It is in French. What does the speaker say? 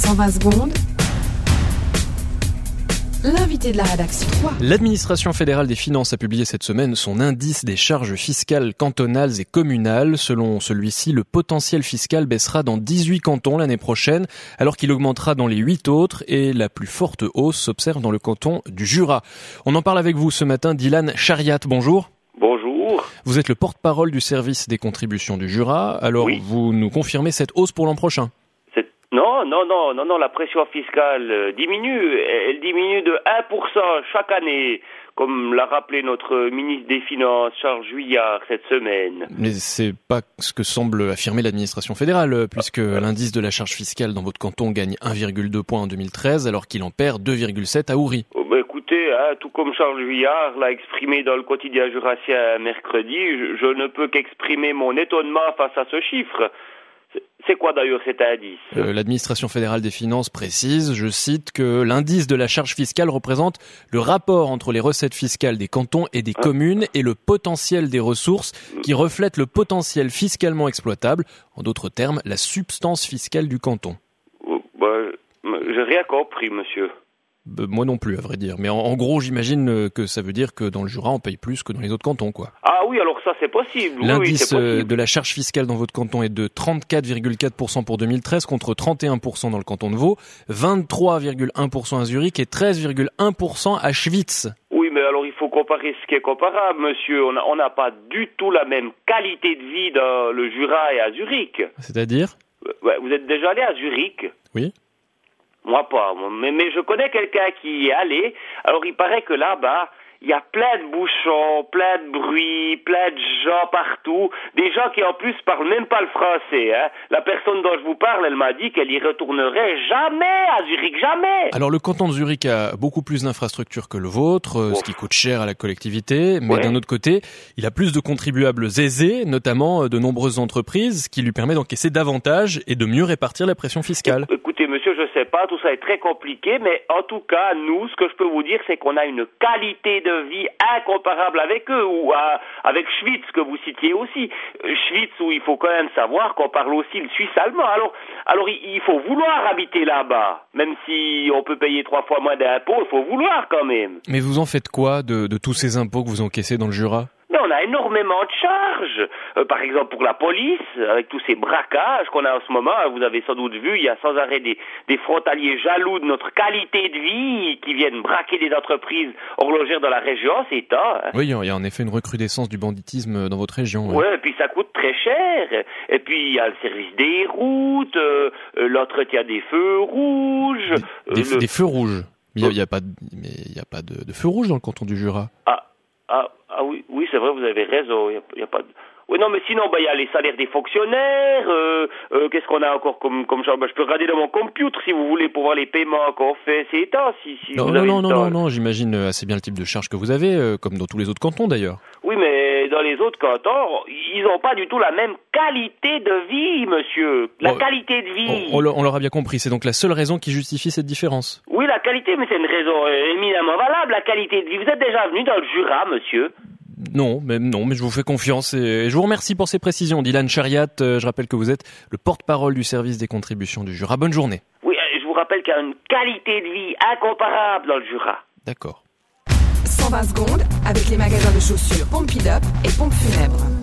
120 secondes. L'invité de la rédaction. L'administration fédérale des finances a publié cette semaine son indice des charges fiscales cantonales et communales. Selon celui-ci, le potentiel fiscal baissera dans 18 cantons l'année prochaine, alors qu'il augmentera dans les 8 autres et la plus forte hausse s'observe dans le canton du Jura. On en parle avec vous ce matin, Dylan Chariat. Bonjour. Bonjour. Vous êtes le porte-parole du service des contributions du Jura. Alors, vous nous confirmez cette hausse pour l'an prochain? Non, non, non, non, non, la pression fiscale euh, diminue. Elle diminue de 1% chaque année, comme l'a rappelé notre ministre des Finances, Charles Juillard, cette semaine. Mais c'est pas ce que semble affirmer l'administration fédérale, puisque l'indice de la charge fiscale dans votre canton gagne 1,2 points en 2013, alors qu'il en perd 2,7 à Oury. Oh, bah, écoutez, hein, tout comme Charles Juillard l'a exprimé dans le quotidien jurassien mercredi, je ne peux qu'exprimer mon étonnement face à ce chiffre. C'est quoi d'ailleurs cet indice? Euh, L'administration fédérale des finances précise, je cite, que l'indice de la charge fiscale représente le rapport entre les recettes fiscales des cantons et des hein communes et le potentiel des ressources qui reflète le potentiel fiscalement exploitable, en d'autres termes, la substance fiscale du canton. Bah, J'ai rien compris, monsieur. Bah, moi non plus, à vrai dire. Mais en, gros, j'imagine euh, que ça veut dire que dans le Jura, on paye plus que dans les autres cantons, quoi. Ah oui, alors ça, c'est possible. L'indice euh, de la charge fiscale dans votre canton est de 34,4% pour 2013 contre 31% dans le canton de Vaud, 23,1% à Zurich et 13,1% à Schwitz. Oui, mais alors il faut comparer ce qui est comparable, monsieur. On n'a pas du tout la même qualité de vie dans le Jura et à Zurich. C'est-à-dire? Vous êtes déjà allé à Zurich? Oui. Moi pas, mais, mais je connais quelqu'un qui y est allé. Alors il paraît que là-bas, il y a plein de bouchons, plein de bruit, plein de gens partout, des gens qui en plus parlent même pas le français. Hein. La personne dont je vous parle, elle m'a dit qu'elle y retournerait jamais à Zurich, jamais. Alors le canton de Zurich a beaucoup plus d'infrastructures que le vôtre, euh, ce qui coûte cher à la collectivité, mais d'un autre côté, il a plus de contribuables aisés, notamment euh, de nombreuses entreprises, ce qui lui permet d'encaisser davantage et de mieux répartir la pression fiscale. Écoutez, monsieur, je sais pas, tout ça est très compliqué, mais en tout cas, nous, ce que je peux vous dire, c'est qu'on a une qualité de vie incomparable avec eux, ou avec Schwitz que vous citiez aussi. Euh, Schwitz où il faut quand même savoir qu'on parle aussi le suisse-allemand. Alors, alors il faut vouloir habiter là-bas, même si on peut payer trois fois moins d'impôts, il faut vouloir quand même. Mais vous en faites quoi de, tous ces impôts que vous encaissez dans le Jura? On a énormément de charges. Euh, par exemple, pour la police, avec tous ces braquages qu'on a en ce moment, vous avez sans doute vu, il y a sans arrêt des, des frontaliers jaloux de notre qualité de vie qui viennent braquer des entreprises horlogères dans la région, c'est ça. Hein. Oui, il y a en effet une recrudescence du banditisme dans votre région. Oui, et puis ça coûte très cher. Et puis il y a le service des routes, euh, euh, l'entretien des feux rouges. Des, feux rouges il n'y a, pas, mais il a pas de, de feux rouges dans le canton du Jura. Ah, c'est vrai, vous avez raison. N'y a, pas de... Oui, non, mais sinon, bah, il y a les salaires des fonctionnaires. Euh, euh, Qu'est-ce qu'on a encore comme comme bah, Je peux regarder dans mon computer si vous voulez pour voir les paiements qu'on fait ces temps. Si, si non, non, non, non, non, non, j'imagine assez bien le type de charge que vous avez, euh, comme dans tous les autres cantons d'ailleurs. Oui, mais dans les autres cantons, ils n'ont pas du tout la même qualité de vie, monsieur. La qualité de vie. On, on l'aura bien compris. C'est donc la seule raison qui justifie cette différence. Oui, la qualité, mais c'est une raison euh, éminemment valable. La qualité de vie. Vous êtes déjà venu dans le Jura, monsieur non, mais non, mais je vous fais confiance et je vous remercie pour ces précisions. Dylan Chariat, euh, je rappelle que vous êtes le porte-parole du service des contributions du Jura. Bonne journée. Oui, euh, je vous rappelle qu'il y a une qualité de vie incomparable dans le Jura. D'accord. 120 secondes avec les magasins de chaussures Pompidop et Pompe Funèbre.